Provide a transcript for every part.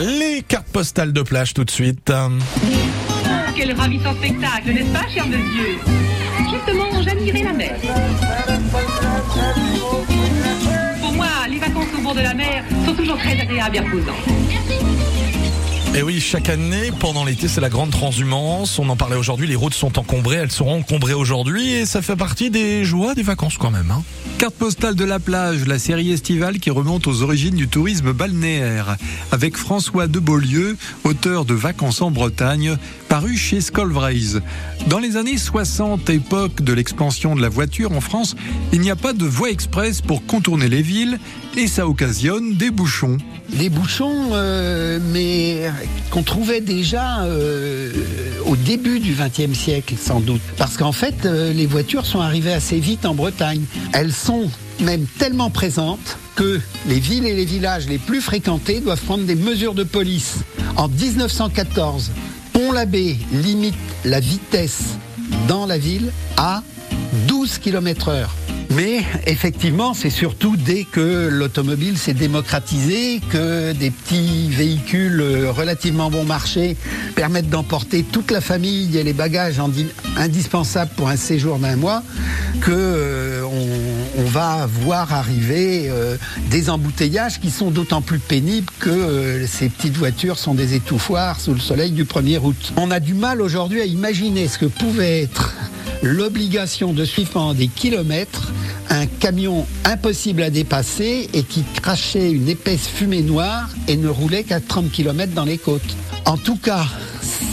Les cartes postales de plage tout de suite. Quel ravissant spectacle, n'est-ce pas, cher monsieur Justement, j'admirais la mer. Pour moi, les vacances au bord de la mer sont toujours très agréables et reposantes. Et oui, chaque année, pendant l'été, c'est la grande transhumance. On en parlait aujourd'hui, les routes sont encombrées, elles seront encombrées aujourd'hui et ça fait partie des joies des vacances quand même. Hein. Carte postale de la plage, la série estivale qui remonte aux origines du tourisme balnéaire, avec François de Beaulieu, auteur de Vacances en Bretagne, paru chez Scolvraise. Dans les années 60, époque de l'expansion de la voiture en France, il n'y a pas de voie express pour contourner les villes et ça occasionne des bouchons. Des bouchons, euh, mais qu'on trouvait déjà euh, au début du XXe siècle, sans doute. Parce qu'en fait, euh, les voitures sont arrivées assez vite en Bretagne. Elles sont même tellement présentes que les villes et les villages les plus fréquentés doivent prendre des mesures de police. En 1914, Pont-l'Abbé limite la vitesse dans la ville à 12 km heure. Mais effectivement, c'est surtout dès que l'automobile s'est démocratisé, que des petits véhicules relativement bon marché permettent d'emporter toute la famille et les bagages indispensables pour un séjour d'un mois, que euh, on, va voir arriver euh, des embouteillages qui sont d'autant plus pénibles que euh, ces petites voitures sont des étouffoirs sous le soleil du 1er août. On a du mal aujourd'hui à imaginer ce que pouvait être l'obligation de suivre pendant des kilomètres un camion impossible à dépasser et qui crachait une épaisse fumée noire et ne roulait qu'à 30 km dans les côtes. En tout cas,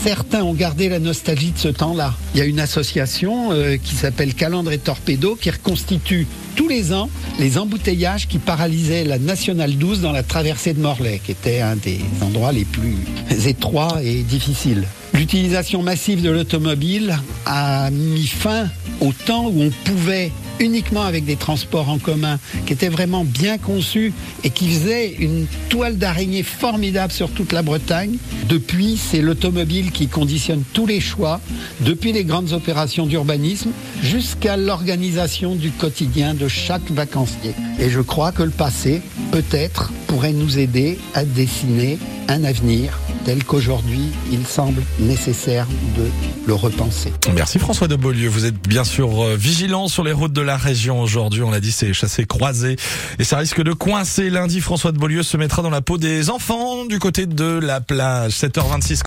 certains ont gardé la nostalgie de ce temps-là. Il y a une association euh, qui s'appelle Calandre et Torpedo qui reconstitue tous les ans les embouteillages qui paralysaient la Nationale 12 dans la traversée de Morlaix, qui était un des endroits les plus étroits et difficiles. L'utilisation massive de l'automobile a mis fin au temps où on pouvait uniquement avec des transports en commun qui étaient vraiment bien conçus et qui faisaient une toile d'araignée formidable sur toute la Bretagne. Depuis, c'est l'automobile qui conditionne tous les choix, depuis les grandes opérations d'urbanisme jusqu'à l'organisation du quotidien de chaque vacancier. Et je crois que le passé, peut-être, pourrait nous aider à dessiner un avenir tel qu'aujourd'hui il semble nécessaire de le repenser. Merci François de Beaulieu. Vous êtes bien sûr euh, vigilant sur les routes de la région aujourd'hui. On l'a dit, c'est chassé croisé et ça risque de coincer. Lundi, François de Beaulieu se mettra dans la peau des enfants du côté de la plage. 7h26.